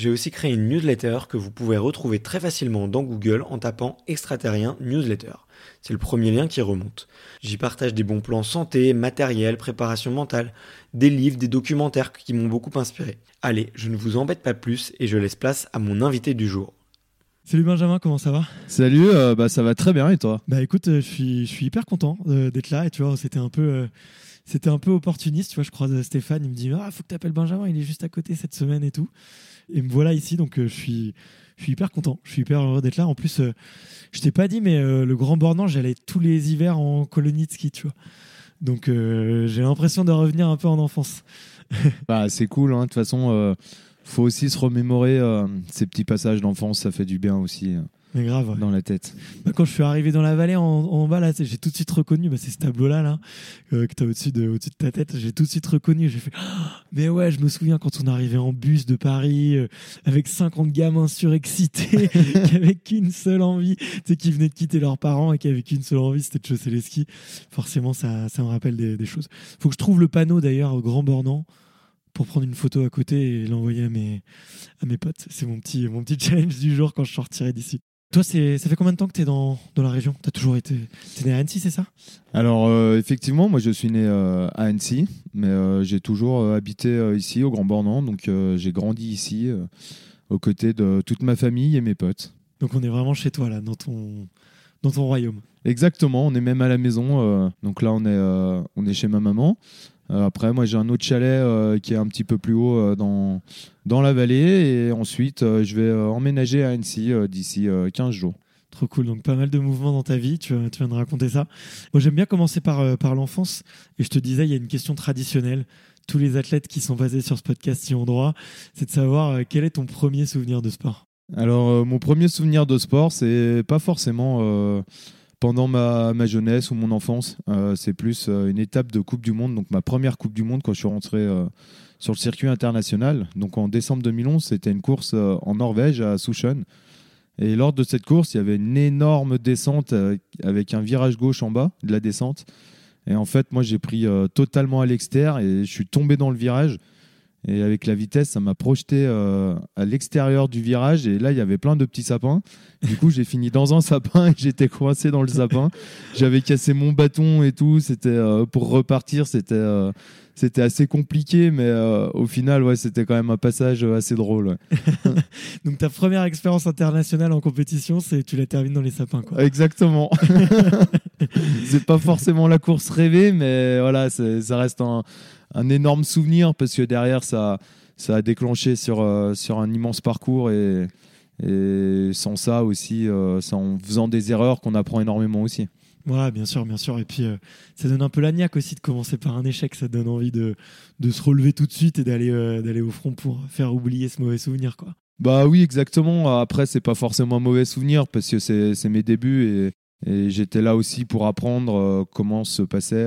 j'ai aussi créé une newsletter que vous pouvez retrouver très facilement dans Google en tapant extraterrien newsletter. C'est le premier lien qui remonte. J'y partage des bons plans santé, matériel, préparation mentale, des livres, des documentaires qui m'ont beaucoup inspiré. Allez, je ne vous embête pas plus et je laisse place à mon invité du jour. Salut Benjamin, comment ça va? Salut, euh, bah ça va très bien et toi? Bah écoute, euh, je suis hyper content euh, d'être là et tu vois, c'était un peu c'était un peu opportuniste, tu vois, je croise Stéphane, il me dit "Ah, faut que tu appelles Benjamin, il est juste à côté cette semaine et tout." Et me voilà ici donc je suis je suis hyper content, je suis hyper heureux d'être là. En plus je t'ai pas dit mais le Grand Bornand, j'allais tous les hivers en colonie de ski, tu vois. Donc j'ai l'impression de revenir un peu en enfance. bah c'est cool hein, de toute façon faut aussi se remémorer euh, ces petits passages d'enfance, ça fait du bien aussi. Euh, mais grave. Dans la tête. Bah, quand je suis arrivé dans la vallée en, bas, là, j'ai tout de suite reconnu, bah, c'est ce tableau-là, là, euh, que tu as au-dessus de, au de ta tête. J'ai tout de suite reconnu. J'ai fait, mais ouais, je me souviens quand on arrivait en bus de Paris, avec 50 gamins surexcités, qui avaient qu'une seule envie, tu sais, qui venaient de quitter leurs parents et qui avaient qu'une seule envie, c'était de chausser les skis. Forcément, ça, ça me rappelle des, des choses. Faut que je trouve le panneau, d'ailleurs, au Grand Bornand pour prendre une photo à côté et l'envoyer à mes, à mes potes. C'est mon petit, mon petit challenge du jour quand je sortirai d'ici. Toi, ça fait combien de temps que tu es dans, dans, la région? Tu as toujours été. Es né à Annecy, c'est ça? Alors, euh, effectivement, moi je suis né euh, à Annecy, mais euh, j'ai toujours habité ici, au Grand Bornand. Donc, j'ai grandi ici, aux côtés de toute ma famille et mes potes. Donc, on est vraiment chez toi, là, dans ton, dans ton royaume. Exactement, on est même à la maison. donc là, on est, on est chez ma maman. Euh, après, moi, j'ai un autre chalet euh, qui est un petit peu plus haut euh, dans, dans la vallée. Et ensuite, je vais emménager à Annecy d'ici 15 jours. Trop cool, donc pas mal de mouvements dans ta vie, tu, tu viens de raconter ça. Moi j'aime bien commencer par, par l'enfance, et je te disais, il y a une question traditionnelle. Tous les athlètes qui sont basés sur ce podcast y ont droit, c'est de savoir quel est ton premier souvenir de sport? Alors, mon premier souvenir de sport, c'est pas forcément pendant ma, jeunesse ou mon enfance. Euh, c'est plus euh, une étape de Coupe du Monde, donc ma première Coupe du Monde quand je suis rentré euh, sur le circuit international. Donc en décembre 2011, c'était une course en Norvège à Sushen. Et lors de cette course, il y avait une énorme descente avec un virage gauche en bas de la descente. Et en fait, moi, j'ai pris totalement à l'extérieur et je suis tombé dans le virage. Et avec la vitesse, ça m'a projeté euh, à l'extérieur du virage. Et là, il y avait plein de petits sapins. Du coup, j'ai fini dans un sapin et j'étais coincé dans le sapin. J'avais cassé mon bâton et tout. C'était euh, pour repartir, c'était euh, c'était assez compliqué, mais au final, ouais, c'était quand même un passage assez drôle. ouais. Donc ta première expérience internationale en compétition, c'est tu la termines dans les sapins. Quoi. Exactement. c'est pas forcément la course rêvée, mais voilà, ça reste un, un énorme souvenir parce que derrière, ça, ça a déclenché sur, euh, sur un immense parcours et, et sans ça aussi, euh, c'est en faisant des erreurs qu'on apprend énormément aussi. Ouais, bien sûr, bien sûr. Et puis, euh, ça donne un peu la niaque aussi de commencer par un échec. Ça donne envie de, de se relever tout de suite et d'aller d'aller au front pour faire oublier ce mauvais souvenir. Quoi. Bah oui, exactement. Après, c'est pas forcément un mauvais souvenir parce que c'est c'est mes débuts et, et j'étais là aussi pour apprendre comment se passait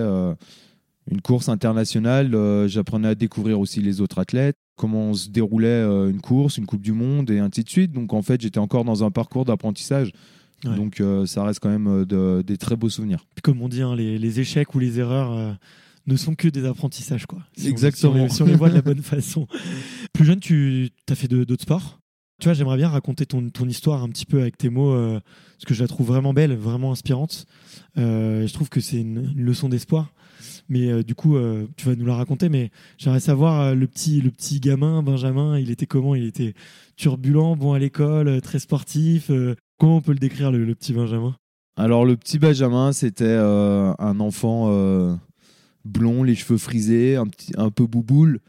une course internationale. Euh, J'apprenais à découvrir aussi les autres athlètes, comment se déroulait euh, une course, une Coupe du Monde et ainsi de suite. Donc en fait, j'étais encore dans un parcours d'apprentissage. Ouais. Donc euh, ça reste quand même de- des très beaux souvenirs. Comme on dit, hein, les, les échecs ou les erreurs ne sont que des apprentissages. Quoi. Si on- Exactement. si, on, les, si on les voit de la bonne façon. Plus jeune, tu as fait d'autres sports? Tu vois, j'aimerais bien raconter ton, ton histoire un petit peu avec tes mots, euh, parce que je la trouve vraiment belle, vraiment inspirante. Euh, je trouve que c'est une, une leçon d'espoir. Mais euh, du coup, euh, tu vas nous la raconter. Mais j'aimerais savoir euh, le petit, le petit gamin Benjamin, il était comment? Il était turbulent, bon à l'école, très sportif. comment on peut le décrire le, le petit Benjamin? Alors le petit Benjamin, c'était un enfant blond, les cheveux frisés, un, petit, un peu bouboule,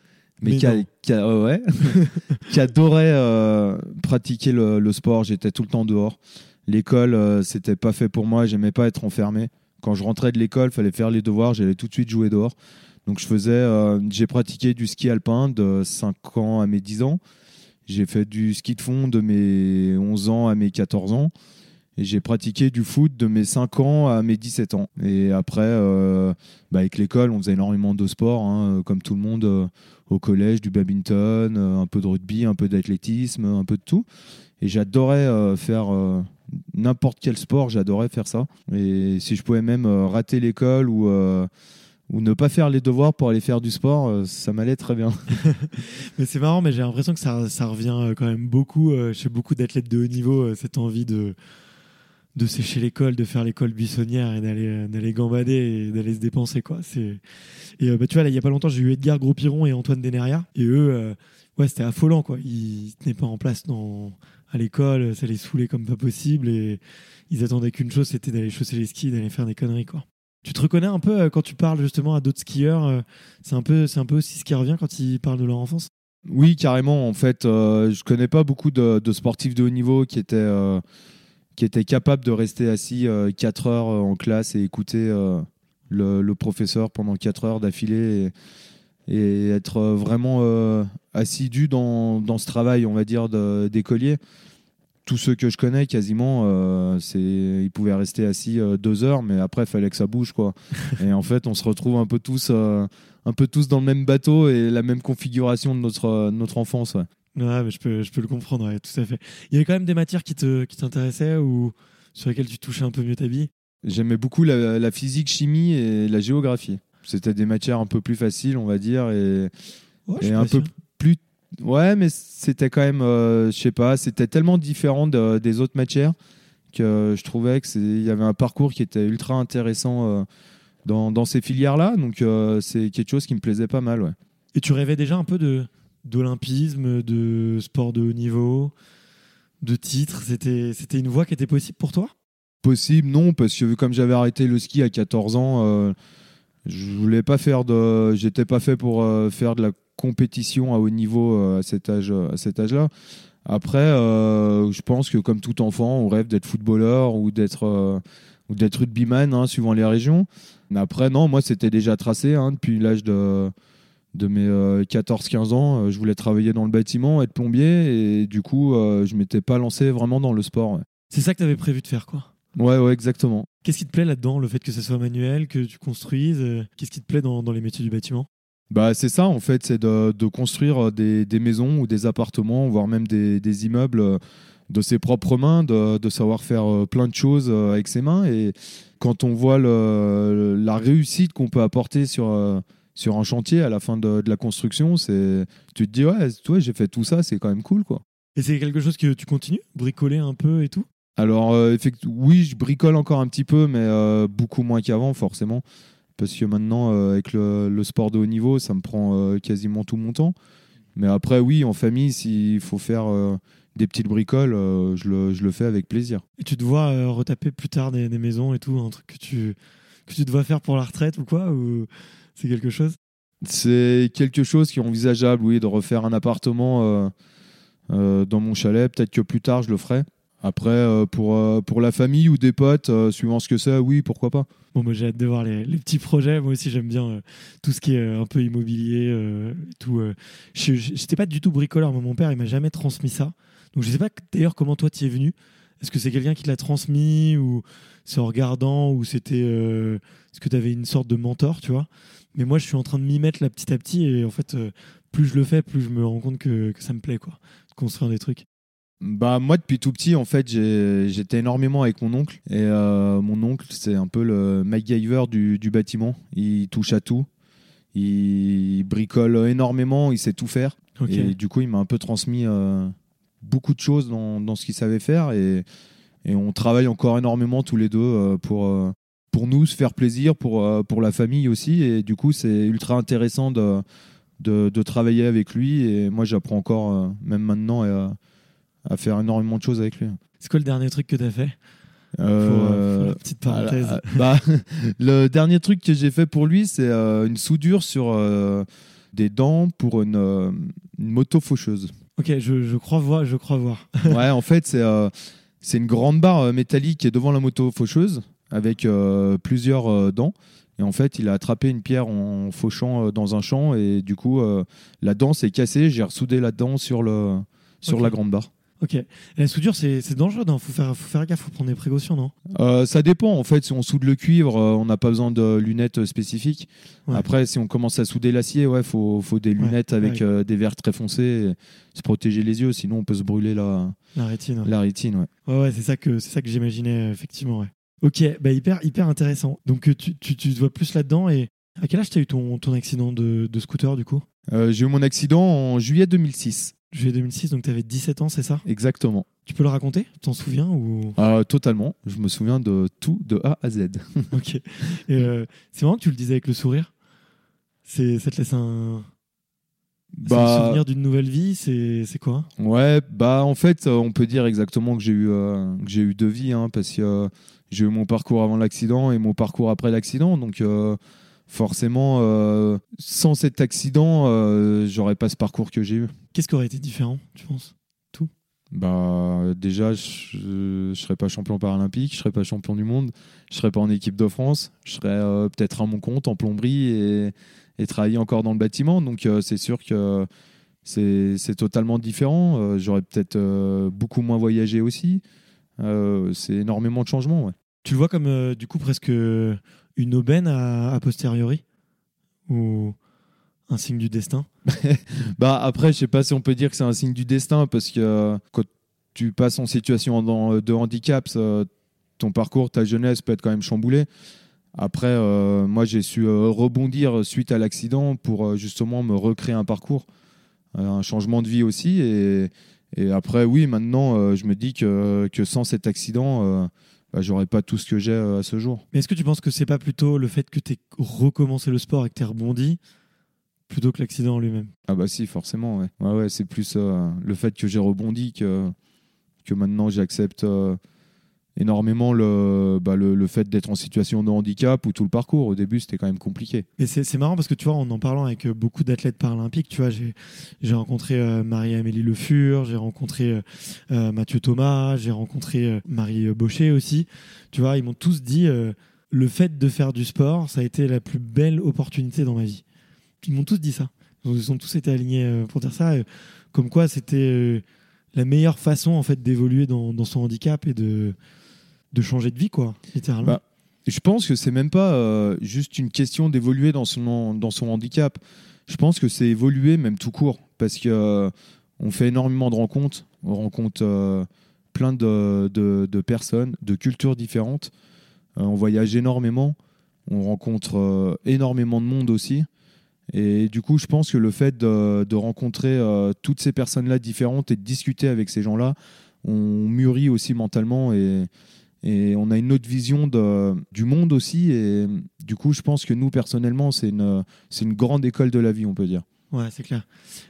mais, Mais qui, a- qui a- ouais, qui adorait euh, pratiquer le, le sport. J'étais tout le temps dehors. L'école, euh, c'était pas fait pour moi. J'aimais pas être enfermé. Quand je rentrais de l'école, fallait faire les devoirs. J'allais tout de suite jouer dehors. Donc je faisais, euh, j'ai pratiqué du ski alpin de 5 ans à mes 10 ans. J'ai fait du ski de fond de mes 11 ans à mes 14 ans. Et j'ai pratiqué du foot de mes 5 ans à mes 17 ans. Et après, euh, bah, avec l'école, on faisait énormément de sport, hein, comme tout le monde euh, au collège, du badminton, un peu de rugby, un peu d'athlétisme, un peu de tout. Et j'adorais faire n'importe quel sport, j'adorais faire ça. Et si je pouvais même euh, rater l'école ou, euh, ou ne pas faire les devoirs pour aller faire du sport, euh, ça m'allait très bien. Mais c'est marrant, mais j'ai l'impression que ça, ça revient quand même beaucoup chez beaucoup d'athlètes de haut niveau, cette envie de, de sécher l'école, de faire l'école buissonnière et d'aller d'aller gambader et d'aller se dépenser. Quoi. C'est... Et bah, tu vois, il n'y a pas longtemps, j'ai eu Edgar Gros-Piron et Antoine Deneria. Et eux, ouais, c'était affolant. Quoi. Ils tenaient pas en place dans, à l'école, ça les saoulait comme pas possible. Et ils attendaient qu'une chose, c'était d'aller chausser les skis, d'aller faire des conneries. Quoi. Tu te reconnais un peu euh, quand tu parles justement à d'autres skieurs euh, c'est un, peu, c'est un peu aussi ce qui revient quand ils parlent de leur enfance? Oui, carrément. En fait, euh, je connais pas beaucoup de, sportifs de haut niveau qui étaient, euh, qui étaient capables de rester assis 4 heures euh, en classe et écouter euh, le, professeur pendant 4 heures d'affilée et être euh, vraiment euh, assidu dans, dans ce travail, on va dire, d'écolier. Tous ceux que je connais, quasiment, euh, c'est, ils pouvaient rester assis euh, deux heures, mais après, il fallait que ça bouge, quoi. et en fait, on se retrouve un peu tous, un peu tous dans le même bateau et la même configuration de notre, notre enfance. ouais. Mais je peux, je peux le comprendre, ouais, tout à fait. Il y avait quand même des matières qui te, qui t'intéressaient ou sur lesquelles tu touchais un peu mieux ta vie? J'aimais beaucoup la, la physique, chimie et la géographie. C'était des matières un peu plus faciles, on va dire, et, Ouais, et un peu plus. Ouais, mais c'était quand même, euh, je sais pas, c'était tellement différent de- des autres matières que je trouvais que c'est- il y avait un parcours qui était ultra intéressant euh, dans, dans ces filières-là. Donc euh, c'est quelque chose qui me plaisait pas mal. Ouais. Et tu rêvais déjà un peu de d'olympisme, de sport de haut niveau, de titres? C'était, c'était une voie qui était possible pour toi? Possible, non, parce que comme j'avais arrêté le ski à 14 ans, euh, je voulais pas faire de, j'étais pas fait pour euh, faire de la compétition à haut niveau euh, à cet âge, à cet âge-là. Après, euh, je pense que comme tout enfant, on rêve d'être footballeur ou d'être euh, ou d'être rugbyman, hein, suivant les régions. Mais après, non, moi c'était déjà tracé hein, depuis l'âge de de mes 14-15 ans. euh, je voulais travailler dans le bâtiment, être plombier, et du coup, euh, je m'étais pas lancé vraiment dans le sport. ouais. C'est ça que tu avais prévu de faire, quoi. Ouais, ouais, exactement. Qu'est-ce qui te plaît là-dedans Le fait que ce soit manuel, que tu construises euh, Qu'est-ce qui te plaît dans, dans les métiers du bâtiment? Bah, c'est ça, en fait, c'est de, de construire des, des maisons ou des appartements, voire même des, des immeubles euh, de ses propres mains, de, de savoir faire euh, plein de choses euh, avec ses mains. Et quand on voit le- la réussite qu'on peut apporter sur, euh, sur un chantier à la fin de, de la construction, c'est tu te dis ouais, toi j'ai fait tout ça, c'est quand même cool quoi. Et c'est quelque chose que tu continues? Bricoler un peu et tout? Alors euh, oui, je bricole encore un petit peu, mais euh, beaucoup moins qu'avant forcément, parce que maintenant euh, avec le, le sport de haut niveau, ça me prend quasiment tout mon temps. Mais après oui, en famille, s'il faut faire des petites bricoles, je, le, je le fais avec plaisir. Et tu te vois retaper plus tard des, des maisons et tout, un truc que tu, que tu dois faire pour la retraite ou quoi Ou c'est quelque chose? C'est quelque chose qui est envisageable, oui, de refaire un appartement dans mon chalet. Peut-être que plus tard, je le ferai. Après, euh, pour, euh, pour la famille ou des potes, euh, suivant ce que c'est, oui, pourquoi pas. Bon, moi j'ai hâte de voir les, petits projets. Moi aussi, j'aime bien tout ce qui est un peu immobilier. tout. Je J'étais pas du tout bricoleur. Moi, mon père, il m'a jamais transmis ça. Donc, je sais pas d'ailleurs comment toi tu es venu. Est-ce que c'est quelqu'un qui te l'a transmis ou c'est en regardant ou c'était. Est-ce que tu avais une sorte de mentor, tu vois? Mais moi, je suis en train de m'y mettre là petit à petit et en fait, plus je le fais, plus je me rends compte que, que ça me plaît, quoi. De construire des trucs. Bah, moi, depuis tout petit, en fait, j'étais énormément avec mon oncle. Et euh, mon oncle, c'est un peu le MacGyver du, du bâtiment. Il touche à tout. Il bricole énormément, il sait tout faire. Et du coup, il m'a un peu transmis euh, beaucoup de choses dans, dans ce qu'il savait faire. Et, et on travaille encore énormément tous les deux euh, pour, pour nous se faire plaisir, pour, pour la famille aussi. Et du coup, c'est ultra intéressant de, de, de travailler avec lui. Et moi, j'apprends encore, même maintenant, à, faire énormément de choses avec lui. C'est quoi le dernier truc que tu as fait? Euh, euh, pour la petite parenthèse. ah, bah, le dernier truc que j'ai fait pour lui, c'est euh, une soudure sur euh, des dents pour une, euh, une moto faucheuse. Ok, je, je crois voir, je crois voir. ouais, en fait, c'est euh, c'est une grande barre euh, métallique qui est devant la moto faucheuse avec euh, plusieurs euh, dents. Et en fait, il a attrapé une pierre en fauchant euh, dans un champ et du coup, euh, la dent s'est cassée. J'ai ressoudé la dent sur, le, sur la grande barre. Ok. La soudure, c'est dangereux, non? Faut faire, faut faire gaffe, faut prendre des précautions, non? Euh, ça dépend. En fait, si on soude le cuivre, euh, on n'a pas besoin de lunettes euh, spécifiques. Ouais. Après, si on commence à souder l'acier, ouais, faut, faut des lunettes avec ouais. euh, des verres très foncés, se protéger les yeux, sinon on peut se brûler la, La rétine. ouais. la rétine. Ouais. Ouais, c'est ça que c'est ça que j'imaginais effectivement. Ouais. Ok, bah hyper hyper intéressant. Donc tu, tu, tu te vois plus là-dedans et à quel âge t'as eu ton, ton accident de, de scooter du coup? Euh, J'ai eu mon accident en juillet 2006. Juillet 2006, donc t'avais 17 ans, c'est ça? Exactement. Tu peux le raconter? Tu t'en souviens ou? Euh, totalement. Je me souviens de tout de A à Z. Ok. Euh, c'est marrant que tu le disais avec le sourire. C'est ça te laisse un, Bah, souvenir d'une nouvelle vie. C'est c'est quoi? Ouais, bah en fait, euh, on peut dire exactement que j'ai eu euh, que j'ai eu deux vies, hein, parce que j'ai eu mon parcours avant l'accident et mon parcours après l'accident, donc forcément, euh, sans cet accident, euh, j'aurais pas ce parcours que j'ai eu. Qu'est-ce qui aurait été différent, tu penses? Bah déjà, je, je serais pas champion paralympique, je serais pas champion du monde, je serais pas en équipe de France, je serais euh, peut-être à mon compte en plomberie et, et travailler encore dans le bâtiment. Donc c'est sûr que c'est c'est totalement différent. J'aurais peut-être beaucoup moins voyagé aussi. C'est énormément de changements. Ouais. Tu le vois comme euh, du coup presque une aubaine a posteriori ou un signe du destin? Bah après, je sais pas si on peut dire que c'est un signe du destin parce que euh, quand tu passes en situation de handicap, ton parcours, ta jeunesse peut être quand même chamboulé. Après, euh, moi, j'ai su euh, rebondir suite à l'accident pour justement me recréer un parcours, un changement de vie aussi. Et, et après, oui, maintenant, je me dis que, que sans cet accident, bah, j'aurais pas tout ce que j'ai euh, à ce jour. Mais est-ce que tu penses que c'est pas plutôt le fait que tu recommencé le sport et que tu rebondi plutôt que l'accident en lui-même? Ah bah si, forcément, ouais. Ouais, ouais, c'est plus euh, le fait que j'ai rebondi que, que maintenant j'accepte euh, énormément le, bah, le, le fait d'être en situation de handicap ou tout le parcours. Au début, c'était quand même compliqué. Et c'est marrant parce que tu vois, en en parlant avec euh, beaucoup d'athlètes paralympiques, tu vois, j'ai rencontré euh, Marie-Amélie Le Fur, j'ai rencontré euh, Mathieu Thomas, j'ai rencontré Marie Baucher aussi. Tu vois, ils m'ont tous dit le fait de faire du sport, ça a été la plus belle opportunité dans ma vie. Ils m'ont tous dit ça. Ils ont tous été alignés pour dire ça. Comme quoi, c'était la meilleure façon en fait d'évoluer dans, dans son handicap et de de changer de vie, quoi, littéralement. Bah, Je pense que c'est même pas euh, juste une question d'évoluer dans son, dans son handicap. Je pense que c'est évoluer même tout court parce que euh, on fait énormément de rencontres. On rencontre euh, plein de, personnes, de cultures différentes. On voyage énormément. On rencontre énormément de monde aussi. Et du coup, je pense que le fait de, de rencontrer toutes ces personnes-là différentes et de discuter avec ces gens-là, on mûrit aussi mentalement et, et on a une autre vision de, du monde aussi. Et du coup, je pense que nous, personnellement, c'est une, une grande école de la vie, on peut dire. Ouais, c'est clair.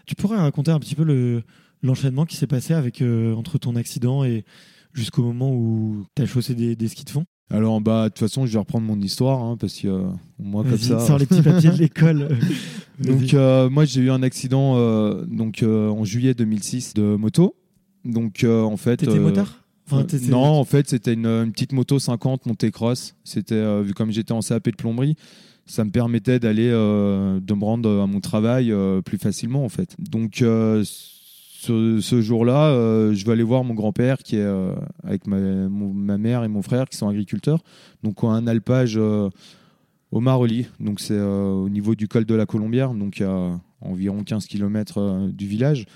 Tu pourrais raconter un petit peu le, l'enchaînement qui s'est passé avec, euh, entre ton accident et jusqu'au moment où tu as chaussé des, des skis de fond? Alors, bah, de toute façon, je vais reprendre mon histoire, hein, parce que euh, moi, comme ça. sors les petits papiers de l'école. Donc euh, moi j'ai eu un accident euh, donc euh, en juillet 2006 de moto. Donc en fait T'étais motard? Enfin, euh, non, en fait c'était une, une petite moto 50 montée cross. C'était euh, vu comme j'étais en CAP de plomberie, ça me permettait d'aller euh, de me rendre à mon travail euh, plus facilement en fait. Donc ce, ce jour-là, je vais aller voir mon grand-père qui est avec ma, mon- ma mère et mon frère qui sont agriculteurs. Donc on a un alpage au Maroli. Donc c'est au niveau du col de la Colombière, donc à environ 15 km du village.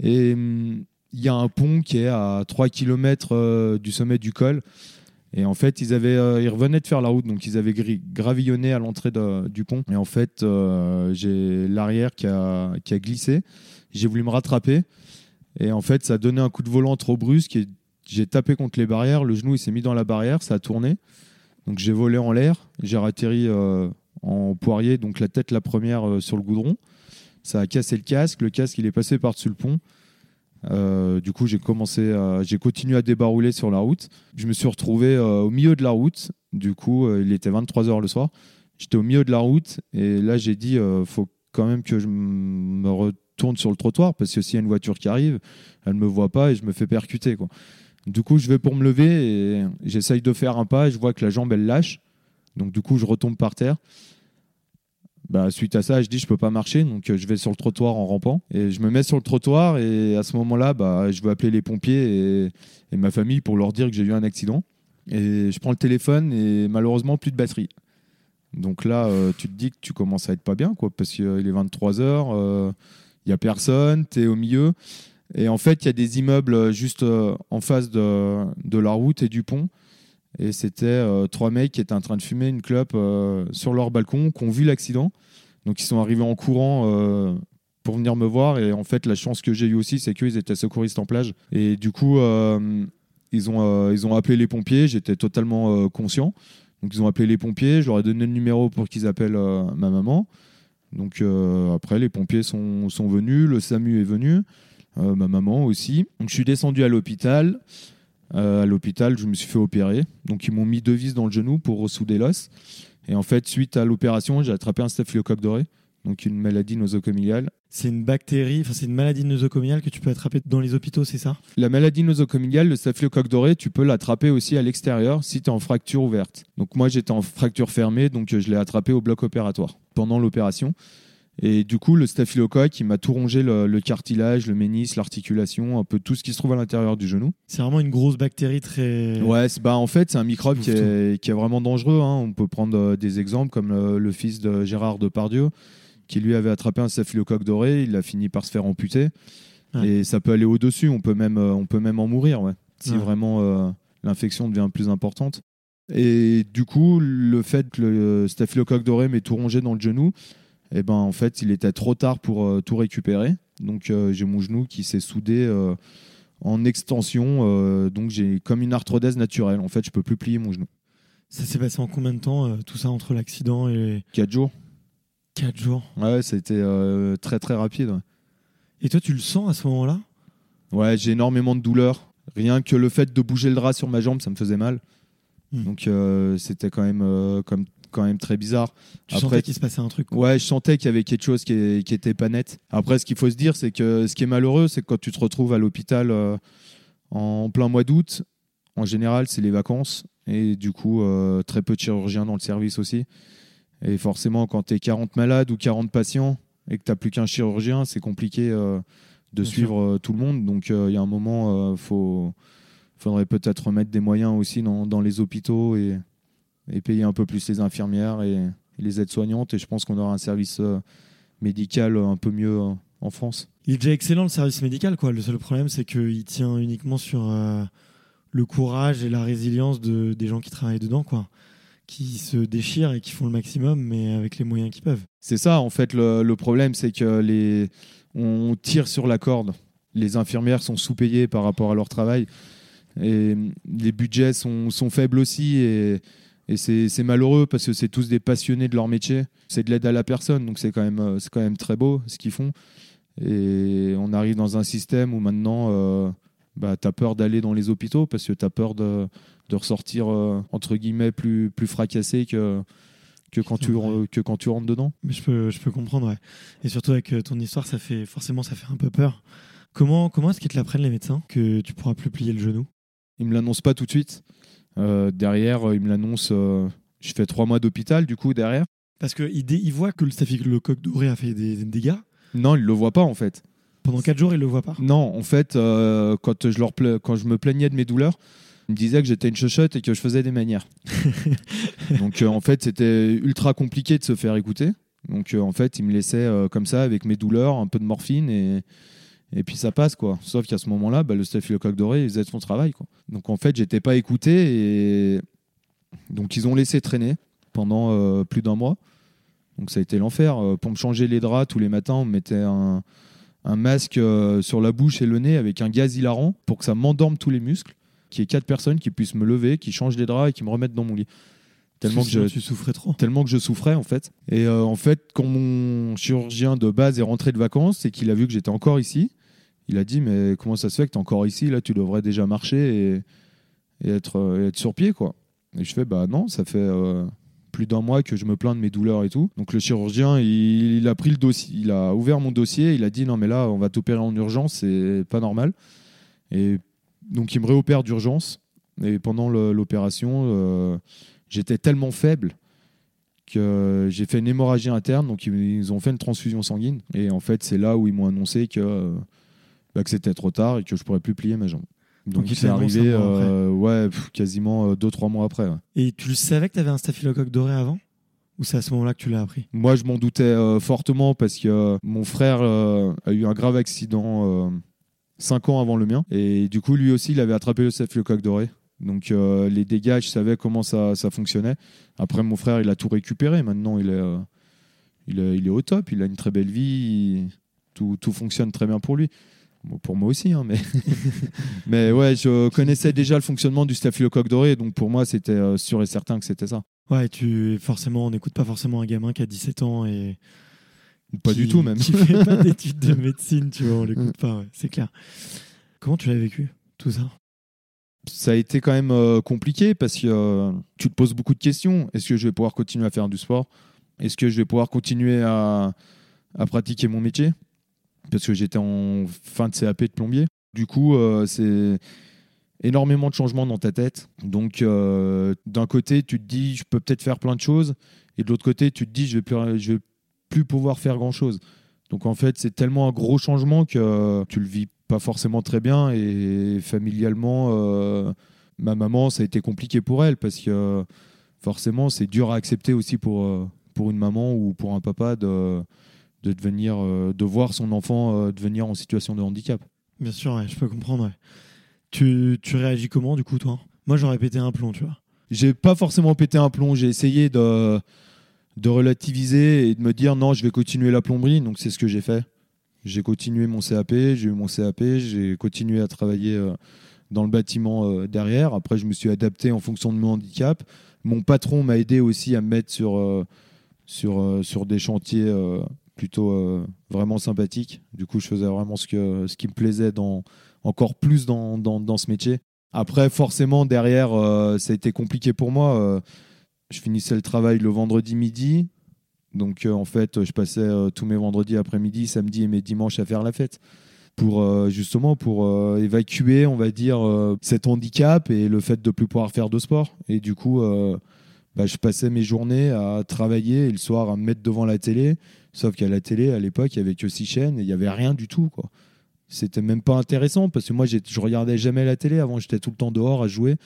Et hum, il y a un pont qui est à 3 km du sommet du col. Et en fait, ils, avaient, euh, revenaient de faire la route, donc ils avaient gravillonné à l'entrée du pont. Et en fait, euh, j'ai l'arrière qui a, glissé. J'ai voulu me rattraper. Et en fait, ça a donné un coup de volant trop brusque. J'ai tapé contre les barrières. Le genou, il s'est mis dans la barrière. Ça a tourné. Donc j'ai volé en l'air. J'ai atterri euh, en poirier, donc la tête la première euh, sur le goudron. Ça a cassé le casque. Le casque, il est passé par-dessus le pont. Euh, du coup, j'ai commencé, j'ai continué à débarouler sur la route. Je me suis retrouvé euh, au milieu de la route. Du coup, euh, il était 23 h le soir. J'étais au milieu de la route et là, j'ai dit, faut quand même que je me retourne sur le trottoir parce que s'il y a une voiture qui arrive, elle me voit pas et je me fais percuter. Du coup, je vais pour me lever et j'essaye de faire un pas et je vois que la jambe, elle lâche. Donc, du coup, je retombe par terre. Bah, suite à ça, je dis je peux pas marcher, donc euh, je vais sur le trottoir en rampant et je me mets sur le trottoir et à ce moment-là, bah, je veux appeler les pompiers et, ma famille pour leur dire que j'ai eu un accident. Et je prends le téléphone et malheureusement plus de batterie. Donc là, euh, tu te dis que tu commences à être pas bien, quoi, parce qu'il est 23 h il y a personne, tu es au milieu. Et en fait, il y a des immeubles juste euh, en face de, de la route et du pont. Et c'était euh, trois mecs qui étaient en train de fumer une clope euh, sur leur balcon, qui ont vu l'accident. Donc ils sont arrivés en courant euh, pour venir me voir. Et en fait, la chance que j'ai eu aussi, c'est qu'ils étaient secouristes en plage. Et du coup, ils, ont, ils ont appelé les pompiers. J'étais totalement conscient. Donc ils ont appelé les pompiers. Je leur ai donné le numéro pour qu'ils appellent ma maman. Donc après, les pompiers sont, sont venus. Le SAMU est venu. ma maman aussi. Donc je suis descendu à l'hôpital. Euh, à l'hôpital, je me suis fait opérer. Donc, ils m'ont mis deux vis dans le genou pour ressouder l'os. Et en fait, suite à l'opération, j'ai attrapé un staphylocoque doré, donc une maladie nosocomiale. C'est une bactérie, enfin c'est une maladie nosocomiale que tu peux attraper dans les hôpitaux, c'est ça? La maladie nosocomiale, le staphylocoque doré, tu peux l'attraper aussi à l'extérieur si tu es en fracture ouverte. Donc, moi, j'étais en fracture fermée, donc euh, je l'ai attrapé au bloc opératoire pendant l'opération. Et du coup, le staphylocoque, il m'a tout rongé le, le cartilage, le ménis, l'articulation, un peu tout ce qui se trouve à l'intérieur du genou. C'est vraiment une grosse bactérie très. Ouais, bah en fait, c'est un microbe qui est, qui est vraiment dangereux. hein. On peut prendre euh, des exemples comme le, le fils de Gérard Depardieu, qui lui avait attrapé un staphylocoque doré, il a fini par se faire amputer. Ouais. Et ça peut aller au-dessus, on, peut même, euh, on peut même en mourir, ouais, si Ouais. vraiment euh, l'infection devient plus importante. Et du coup, le fait que le staphylocoque doré m'ait tout rongé dans le genou, eh ben, en fait, il était trop tard pour euh, tout récupérer. Donc, euh, j'ai mon genou qui s'est soudé euh, en extension. donc, j'ai comme une arthrodèse naturelle. En fait, je peux plus plier mon genou. Ça s'est passé en combien de temps, tout ça, entre l'accident et 4 jours 4 jours Ouais, c'était très très rapide. ouais. Et toi, tu le sens à ce moment-là? Ouais, j'ai énormément de douleur. Rien que le fait de bouger le drap sur ma jambe, ça me faisait mal. Hmm. Donc, euh, c'était quand même, euh, comme, quand même très bizarre. Tu Après- sentais qu'il se passait un truc quoi. Ouais, je sentais qu'il y avait quelque chose qui, est- qui était pas net. Après, ce qu'il faut se dire, c'est que ce qui est malheureux, c'est que quand tu te retrouves à l'hôpital euh, en plein mois d'août, en général, c'est les vacances. Et du coup, euh, très peu de chirurgiens dans le service aussi. Et forcément, quand tu es 40 malades ou 40 patients et que tu n'as plus qu'un chirurgien, c'est compliqué euh, de Bien suivre tout le monde. Donc, il y a un moment, il faudrait peut-être remettre des moyens aussi dans, dans les hôpitaux et, et payer un peu plus les infirmières et, et les aides-soignantes. Et je pense qu'on aura un service euh, médical un peu mieux euh, en France. Il est déjà excellent le service médical, quoi. Le seul problème, c'est qu'il tient uniquement sur euh, le courage et la résilience de, des gens qui travaillent dedans, quoi. qui se déchirent et qui font le maximum, mais avec les moyens qu'ils peuvent. C'est ça, en fait, le, le problème, c'est que les, on tire sur la corde. Les infirmières sont sous-payées par rapport à leur travail. Et les budgets sont, sont faibles aussi. Et, et c'est malheureux parce que c'est tous des passionnés de leur métier. C'est de l'aide à la personne. Donc c'est quand, même, euh, quand même très beau ce qu'ils font. Et on arrive dans un système où maintenant, euh, bah, tu as peur d'aller dans les hôpitaux parce que tu as peur de, de ressortir, euh, entre guillemets, plus, plus fracassé que, que, quand tu, que quand tu rentres dedans. Mais je peux, je peux comprendre, ouais. Et surtout avec euh, ton histoire, ça fait forcément ça fait un peu peur. Comment, comment est-ce qu'ils te l'apprennent les médecins que tu pourras plus plier le genou? Il me l'annonce pas tout de suite. Euh, derrière, il me l'annonce. euh, je fais trois mois d'hôpital, du coup, derrière. Parce qu'ils ils voient que le staphylocoque doré a fait des, des dégâts. Non, il le voit pas, en fait. Pendant 4 jours, ils le voient pas. Non, en fait, euh, quand, je leur pla- quand je me plaignais de mes douleurs, ils me disaient que j'étais une chochotte et que je faisais des manières. Donc, euh, en fait, c'était ultra compliqué de se faire écouter. Donc, euh, en fait, ils me laissaient euh, comme ça, avec mes douleurs, un peu de morphine et. Et puis ça passe quoi. Sauf qu'à ce moment-là, bah, le staphylocoque doré, il faisait son travail quoi. Donc en fait, j'étais pas écouté et donc ils ont laissé traîner pendant euh, plus d'un mois. Donc ça a été l'enfer. Euh, Pour me changer les draps tous les matins, on me mettait un, masque euh, sur la bouche et le nez avec un gaz hilarant pour que ça m'endorme tous les muscles. Qu'il y ait quatre personnes qui puissent me lever, qui changent les draps et qui me remettent dans mon lit. Tellement que, je, tu souffrais trop. tellement que je souffrais en fait. Et euh, en fait, quand mon chirurgien de base est rentré de vacances et qu'il a vu que j'étais encore ici, il a dit mais comment ça se fait que tu es encore ici? Là, tu devrais déjà marcher et, et être, euh, être sur pied quoi. Et je fais bah non, ça fait euh, plus d'un mois que je me plains de mes douleurs et tout. Donc le chirurgien, il, il a pris le dossier, il a ouvert mon dossier, il a dit non mais là, on va t'opérer en urgence, c'est pas normal. Et donc il me réopère d'urgence. Et pendant l'opération, j'étais tellement faible que j'ai fait une hémorragie interne, donc ils, ont fait une transfusion sanguine. Et en fait, c'est là où ils m'ont annoncé que, euh, bah, que c'était trop tard et que je pourrais plus plier ma jambe. Donc, ils c'est arrivé euh, ouais, pff, quasiment 2-3 mois après. ouais. Et tu le savais que tu avais un staphylocoque doré avant? Ou c'est à ce moment-là que tu l'as appris? Moi, je m'en doutais euh, fortement parce que euh, mon frère euh, a eu un grave accident 5 ans avant le mien. Et du coup, lui aussi, il avait attrapé le staphylocoque doré. Donc, euh, les dégâts, je savais comment ça, ça fonctionnait. Après, mon frère, il a tout récupéré. Maintenant, il est, euh, il est, il est au top. Il a une très belle vie. Il- tout, tout fonctionne très bien pour lui. Bon, pour moi aussi, hein, mais... mais ouais, je connaissais déjà le fonctionnement du staphylocoque doré. Donc, pour moi, c'était euh, sûr et certain que c'était ça. Ouais, tu forcément, on n'écoute pas forcément un gamin qui a 17 ans et Pas qui- du tout, même. Qui fait pas d'études de médecine, tu vois, on l'écoute pas, ouais, c'est clair. Comment tu l'as vécu tout ça? Ça a été quand même euh, compliqué parce que euh, tu te poses beaucoup de questions. Est-ce que je vais pouvoir continuer à faire du sport? Est-ce que je vais pouvoir continuer à, à pratiquer mon métier? Parce que j'étais en fin de CAP de plombier. Du coup, euh, c'est énormément de changements dans ta tête. Donc, d'un côté, tu te dis, je peux peut-être faire plein de choses. Et de l'autre côté, tu te dis, je vais vais plus pouvoir faire grand-chose. Donc, en fait, c'est tellement un gros changement que tu le vis pas forcément très bien. Et familialement, euh, ma maman, ça a été compliqué pour elle parce que forcément, c'est dur à accepter aussi pour, euh, pour une maman ou pour un papa de, de, devenir, euh, de voir son enfant devenir en situation de handicap. Bien sûr, ouais, je peux comprendre. ouais. Tu, tu réagis comment, du coup, toi? Moi, j'aurais pété un plomb, tu vois. J'ai pas forcément pété un plomb. J'ai essayé de, de relativiser et de me dire non, je vais continuer la plomberie. Donc c'est ce que j'ai fait. J'ai continué mon CAP, j'ai eu mon CAP, j'ai continué à travailler euh, dans le bâtiment euh, derrière. Après, je me suis adapté en fonction de mon handicap. Mon patron m'a aidé aussi à me mettre sur, euh, sur, sur des chantiers plutôt vraiment sympathiques. Du coup, je faisais vraiment ce, que, ce qui me plaisait encore plus dans, dans, dans ce métier. Après, forcément, derrière, ça a été compliqué pour moi. Je finissais le travail le vendredi midi. Donc, euh, en fait, je passais euh, tous mes vendredis après-midi, samedi et mes dimanches à faire la fête. Pour euh, justement pour évacuer, on va dire, cet handicap et le fait de plus pouvoir faire de sport. Et du coup, bah, je passais mes journées à travailler et le soir à me mettre devant la télé. Sauf qu'à la télé, à l'époque, il n'y avait que six chaînes et il n'y avait rien du tout. Quoi c'était même pas intéressant parce que moi je regardais jamais la télé avant j'étais tout le temps dehors à jouer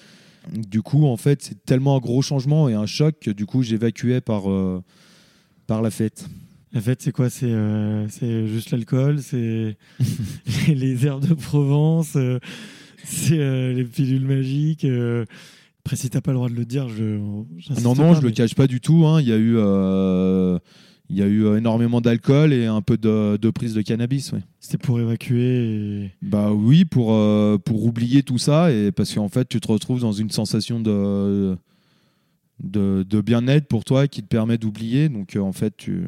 du coup en fait c'est tellement un gros changement et un choc que du coup j'évacuais par par la fête La fête, c'est quoi? C'est euh, juste l'alcool C'est les herbes de Provence euh, C'est euh, les pilules magiques euh, Après, si t'as pas le droit de le dire, je. Non, non, pas, je le mais- cache pas du tout. hein. Il y a eu, il y a eu énormément d'alcool et un peu de, de prise de cannabis. ouais. C'était pour évacuer. Et... Bah oui, pour, pour oublier tout ça et parce qu'en fait, tu te retrouves dans une sensation de, de, bien-être pour toi qui te permet d'oublier. Donc euh, en fait, tu,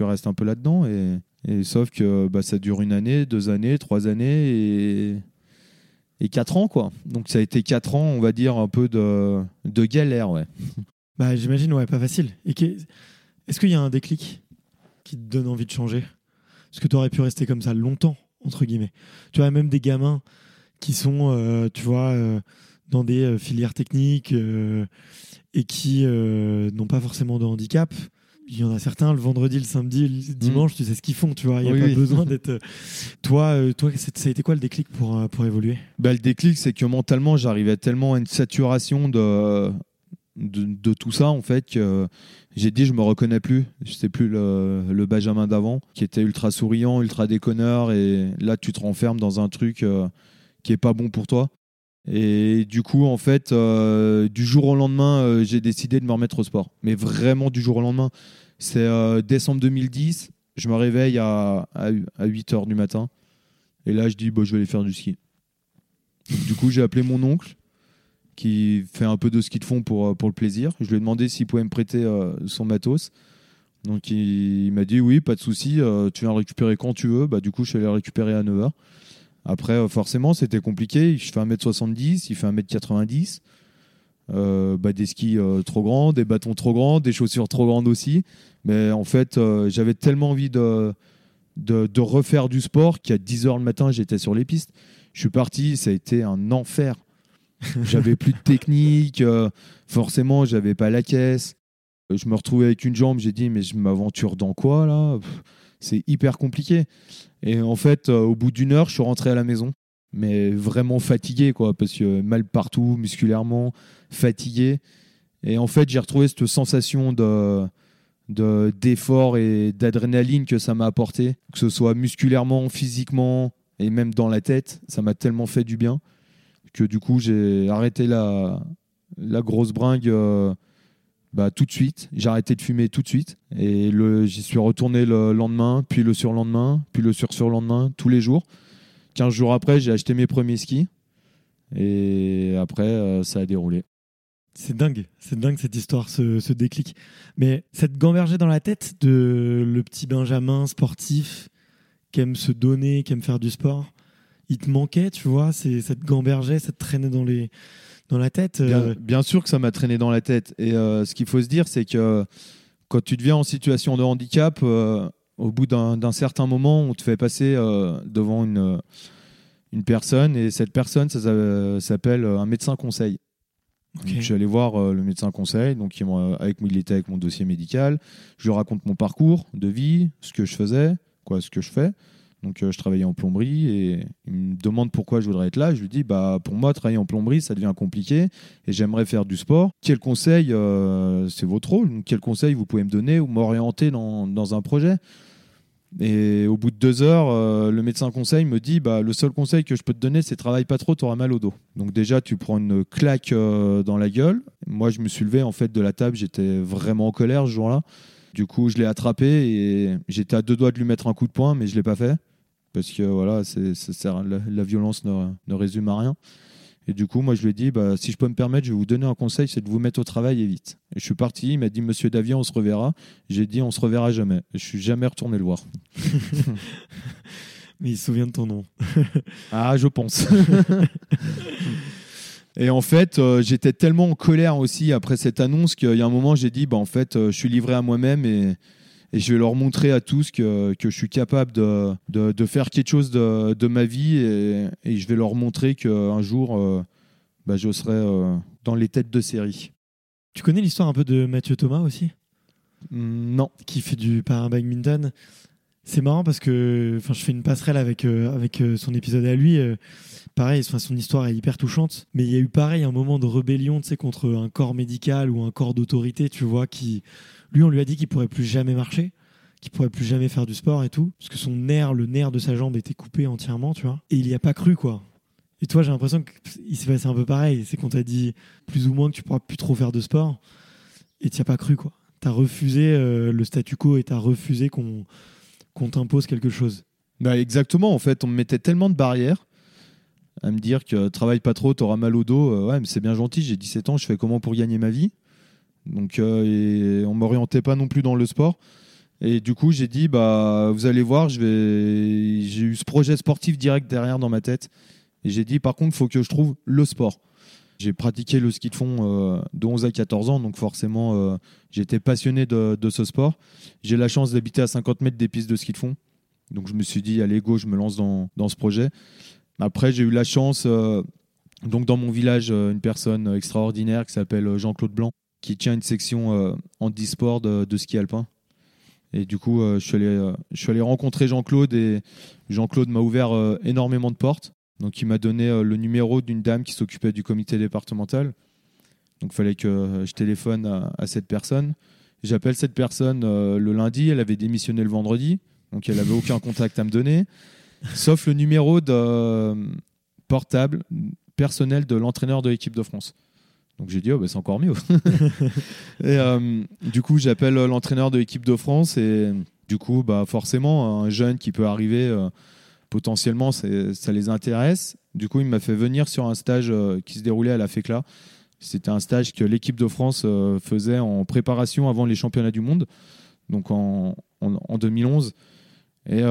restes un peu là-dedans. Et, sauf que bah, ça dure une année, deux années, trois années et, quatre ans. quoi. Donc ça a été quatre ans, on va dire, un peu de, galère. Ouais. Bah, j'imagine, ouais, pas facile. Est-ce qu'il y a un déclic qui te donne envie de changer? Est-ce que tu aurais pu rester comme ça longtemps, entre guillemets Tu vois, même des gamins qui sont, euh, euh, dans des filières techniques et qui euh, n'ont pas forcément de handicap. Il y en a certains, le vendredi, le samedi, le dimanche, tu sais ce qu'ils font, tu vois. Il n'y a Oui, pas oui. besoin d'être. Toi, euh, toi ça a été quoi le déclic pour, euh, pour évoluer? Bah, le déclic, c'est que mentalement, j'arrivais tellement à une saturation de, de, de tout ça, en fait, que j'ai dit, je me reconnais plus. Je sais plus le, le Benjamin d'avant, qui était ultra souriant, ultra déconneur, et là, tu te renfermes dans un truc euh, qui est pas bon pour toi. Et du coup, en fait, euh, du jour au lendemain, euh, j'ai décidé de me remettre au sport. Mais vraiment du jour au lendemain. C'est euh, décembre 2010, je me réveille à, à, 8 h du matin. Et là, je dis, bah, je vais aller faire du ski. Du coup, j'ai appelé mon oncle, qui fait un peu de ski de fond pour, pour le plaisir. Je lui ai demandé s'il pouvait me prêter son matos. Donc, il, m'a dit oui, pas de souci, tu viens le récupérer quand tu veux. Bah, du coup, je suis allé le récupérer à 9h. Après, euh, forcément, c'était compliqué. Je fais 1m70, il fait 1m90. Euh, bah, des skis euh, trop grands, des bâtons trop grands, des chaussures trop grandes aussi. Mais en fait, euh, j'avais tellement envie de, de, de refaire du sport qu'à 10h le matin, j'étais sur les pistes. Je suis parti, ça a été un enfer. J'avais plus de technique, forcément, j'avais pas la caisse. Je me retrouvais avec une jambe, j'ai dit, mais je m'aventure dans quoi là? Pff, C'est hyper compliqué. Et en fait, euh, au bout d'une heure, je suis rentré à la maison, mais vraiment fatigué, quoi, parce que mal partout, musculairement, fatigué. Et en fait, j'ai retrouvé cette sensation de de- d'effort et d'adrénaline que ça m'a apporté, que ce soit musculairement, physiquement et même dans la tête, ça m'a tellement fait du bien que du coup j'ai arrêté la, la grosse bringue euh, bah, tout de suite. J'ai arrêté de fumer tout de suite et j'y suis retourné le lendemain, puis le surlendemain, puis le sur-surlendemain, tous les jours. 15 jours après, j'ai acheté mes premiers skis et après euh, ça a déroulé. C'est dingue, c'est dingue cette histoire, ce, ce déclic. Mais cette gambergée dans la tête de le petit Benjamin sportif qui aime se donner, qui aime faire du sport, il te manquait, tu vois, c'est cette gambergée, ça te traînait dans, les, dans la tête. Bien, euh, bien sûr que ça m'a traîné dans la tête. Et euh, ce qu'il faut se dire, c'est que quand tu deviens en situation de handicap, euh, au bout d'un certain moment, on te fait passer euh, devant une, une personne. Et cette personne, ça, s'a- s'appelle un médecin conseil. ok. Donc, je suis allé voir euh, le médecin conseil. Donc, il, avec, il était avec mon dossier médical. Je lui raconte mon parcours de vie, ce que je faisais, quoi, ce que je fais. Donc, euh, je travaillais en plomberie et il me demande pourquoi je voudrais être là. Je lui dis, bah, pour moi, travailler en plomberie, ça devient compliqué et j'aimerais faire du sport. Quel conseil, euh, c'est votre rôle, quel conseil vous pouvez me donner ou m'orienter dans, dans un projet? Et au bout de deux heures, euh, le médecin conseil me dit, bah, le seul conseil que je peux te donner, c'est travaille pas trop, tu auras mal au dos. Donc déjà, tu prends une claque dans la gueule. Moi, je me suis levé en fait de la table, j'étais vraiment en colère ce jour-là. Du coup, je l'ai attrapé et j'étais à deux doigts de lui mettre un coup de poing, mais je l'ai pas fait parce que voilà, c'est, la violence ne, ne résume à rien. Et du coup, moi, je lui ai dit, bah, si je peux me permettre, je vais vous donner un conseil, c'est de vous mettre au travail et vite. Et je suis parti, il m'a dit, Monsieur Davian, on se reverra. J'ai dit, on se reverra jamais. Et je suis jamais retourné le voir. Mais il se souvient de ton nom. Ah, je pense. Et en fait, euh, j'étais tellement en colère aussi après cette annonce qu'il y a un moment, j'ai dit, bah, en fait, euh, je suis livré à moi-même et, et je vais leur montrer à tous que, que je suis capable de, de, de faire quelque chose de, de ma vie et, et je vais leur montrer qu'un jour, euh, bah, je serai euh, dans les têtes de série. Tu connais l'histoire un peu de Mathieu Thomas aussi? Mm, Non. qui fait du para-badminton. C'est marrant parce que je fais une passerelle avec, euh, avec son épisode à lui. pareil, son histoire est hyper touchante. Mais il y a eu pareil un moment de rébellion contre un corps médical ou un corps d'autorité, tu vois, qui. Lui, on lui a dit qu'il pourrait plus jamais marcher, qu'il pourrait plus jamais faire du sport et tout. Parce que son nerf, le nerf de sa jambe était coupé entièrement, tu vois. Et il y a pas cru, quoi. Et toi, j'ai l'impression qu'il s'est passé un peu pareil. C'est qu'on t'a dit plus ou moins que tu pourras plus trop faire de sport et tu n'y as pas cru, quoi. Tu as refusé euh, le statu quo et tu refusé qu'on qu'on t'impose quelque chose. Bah exactement, en fait, on me mettait tellement de barrières à me dire que travaille pas trop, t'auras mal au dos. Euh, ouais, mais c'est bien gentil, j'ai 17 ans, je fais comment pour gagner ma vie? Donc, euh, et on m'orientait pas non plus dans le sport. Et du coup, j'ai dit, bah, vous allez voir, j'ai eu ce projet sportif direct derrière dans ma tête. Et j'ai dit, par contre, il faut que je trouve le sport. J'ai pratiqué le ski de fond euh, de 11 à 14 ans, donc forcément, euh, j'étais passionné de, de ce sport. J'ai la chance d'habiter à 50 mètres des pistes de ski de fond. Donc je me suis dit, allez, go, je me lance dans, dans ce projet. Après, j'ai eu la chance, euh, donc dans mon village, une personne extraordinaire qui s'appelle Jean-Claude Blanc, qui tient une section euh, handisport de, de ski alpin. Et du coup, euh, je, suis allé, euh, je suis allé rencontrer Jean-Claude et Jean-Claude m'a ouvert euh, énormément de portes. Donc, il m'a donné euh, le numéro d'une dame qui s'occupait du comité départemental. Donc, il fallait que euh, je téléphone à, cette personne. J'appelle cette personne euh, le lundi. Elle avait démissionné le vendredi. Donc, elle n'avait aucun contact à me donner. Sauf le numéro de euh, portable personnel de l'entraîneur de l'équipe de France. Donc j'ai dit, oh, bah, c'est encore mieux. et euh, du coup, j'appelle euh, l'entraîneur de l'équipe de France et du coup, bah, forcément, un jeune qui peut arriver, euh, potentiellement, ça les intéresse. Du coup, il m'a fait venir sur un stage qui se déroulait à la FECLA. C'était un stage que l'équipe de France faisait en préparation avant les championnats du monde, donc en, en- en 2011. Et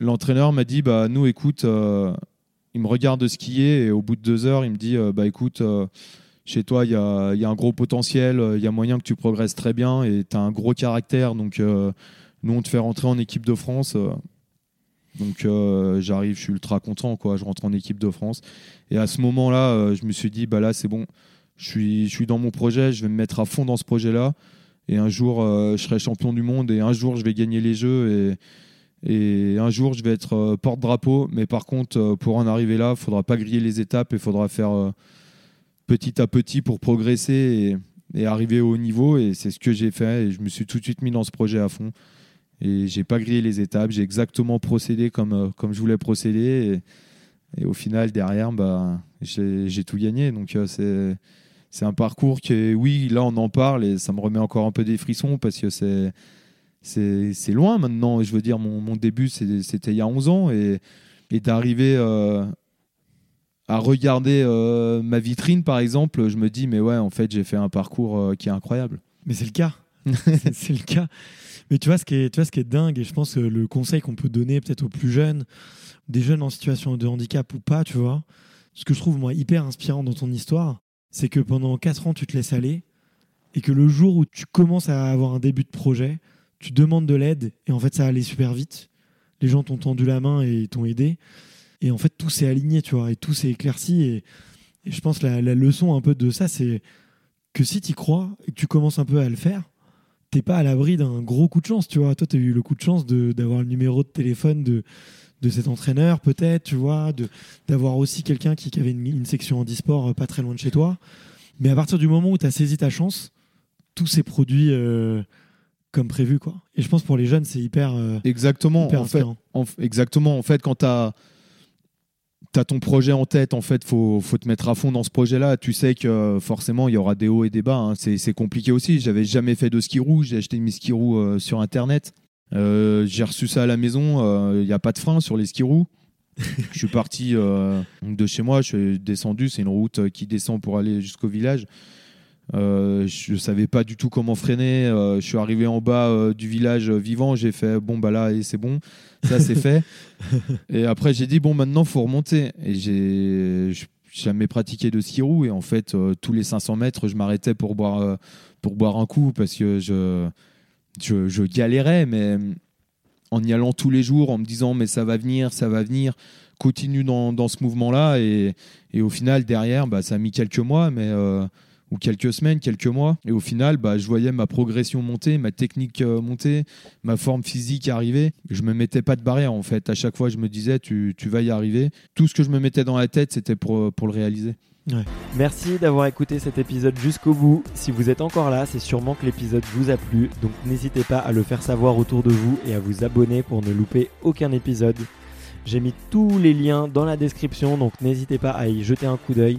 l'entraîneur m'a dit, bah, nous, écoute, il me regarde skier et au bout de deux heures, il me dit, bah, écoute, chez toi, il y a, un gros potentiel, euh, il y a moyen que tu progresses très bien et tu as un gros caractère. Donc, euh, nous, on te fait rentrer en équipe de France. euh. donc, j'arrive, je suis ultra content. Je rentre en équipe de France. Et à ce moment-là, je me suis dit, bah là, c'est bon. Je suis, dans mon projet, je vais me mettre à fond dans ce projet-là. Et un jour, je serai champion du monde. Et un jour, je vais gagner les Jeux. Et, et un jour, je vais être porte-drapeau. Mais par contre, pour en arriver là, il faudra pas griller les étapes. Il faudra faire petit à petit pour progresser et, arriver au haut niveau. Et c'est ce que j'ai fait. Et je me suis tout de suite mis dans ce projet à fond. Et j'ai pas grillé les étapes. J'ai exactement procédé comme, euh, comme je voulais procéder. Et, au final, derrière, bah, j'ai tout gagné. Donc, euh, c'est. C'est un parcours que, oui, là, on en parle et ça me remet encore un peu des frissons parce que c'est c'est loin maintenant. Je veux dire, mon, mon début, c'était il y a 11 ans et, et d'arriver euh, à regarder euh, ma vitrine, par exemple, je me dis, mais ouais, en fait, j'ai fait un parcours euh, qui est incroyable. Mais c'est le cas. C'est- le cas. Mais tu vois, ce qui est, tu vois, ce qui est dingue, et je pense que le conseil qu'on peut donner peut-être aux plus jeunes, des jeunes en situation de handicap ou pas, tu vois, ce que je trouve moi hyper inspirant dans ton histoire, c'est que pendant 4 ans, tu te laisses aller, et que le jour où tu commences à avoir un début de projet, tu demandes de l'aide, et en fait, ça allait super vite. Les gens t'ont tendu la main et t'ont aidé. Et en fait, tout s'est aligné, tu vois, et tout s'est éclairci. Et, et je pense que la, la leçon un peu de ça, c'est que si tu crois et que tu commences un peu à le faire, t'es pas à l'abri d'un gros coup de chance, tu vois. Toi, tu as eu le coup de chance de- d'avoir le numéro de téléphone de, de cet entraîneur, peut-être, tu vois, d'avoir aussi quelqu'un qui, qui avait une, une section handisport euh, pas très loin de chez toi. Mais à partir du moment où tu as saisi ta chance, tout s'est produit euh, comme prévu, quoi. Et je pense pour les jeunes, c'est hyper, euh, Exactement. hyper En fait. En exactement. En fait, quand tu as, ton projet en tête, en fait, faut, faut te mettre à fond dans ce projet-là. Tu sais que euh, forcément, il y aura des hauts et des bas. hein. C'est compliqué aussi. J'avais jamais fait de ski roue. J'ai acheté mes ski roues euh, sur Internet. Euh, J'ai reçu ça à la maison. Il n'y a pas de frein sur les ski roues. je suis parti de chez moi. Je suis descendu. C'est une route qui descend pour aller jusqu'au village. Euh, je savais pas du tout comment freiner. Euh, je suis arrivé en bas euh, du village euh, vivant. J'ai fait bon bah là et c'est bon, ça c'est fait. et après j'ai dit bon maintenant faut remonter. Et j'ai jamais pratiqué de ski roue et en fait tous les 500 mètres je m'arrêtais pour boire pour boire un coup parce que je je, je galérais mais en y allant tous les jours en me disant mais ça va venir ça va venir continue dans, dans ce mouvement là et, et au final derrière bah, ça a mis quelques mois mais ou quelques semaines, quelques mois. Et au final, bah, je voyais ma progression monter, ma technique euh, monter, ma forme physique arriver. Je me mettais pas de barrière en fait. À chaque fois, je me disais, tu, tu vas y arriver. Tout ce que je me mettais dans la tête, c'était pour, pour le réaliser. Merci d'avoir écouté cet épisode jusqu'au bout. Si vous êtes encore là, c'est sûrement que l'épisode vous a plu, donc n'hésitez pas à le faire savoir autour de vous et à vous abonner pour ne louper aucun épisode. J'ai mis tous les liens dans la description, donc n'hésitez pas à y jeter un coup d'œil.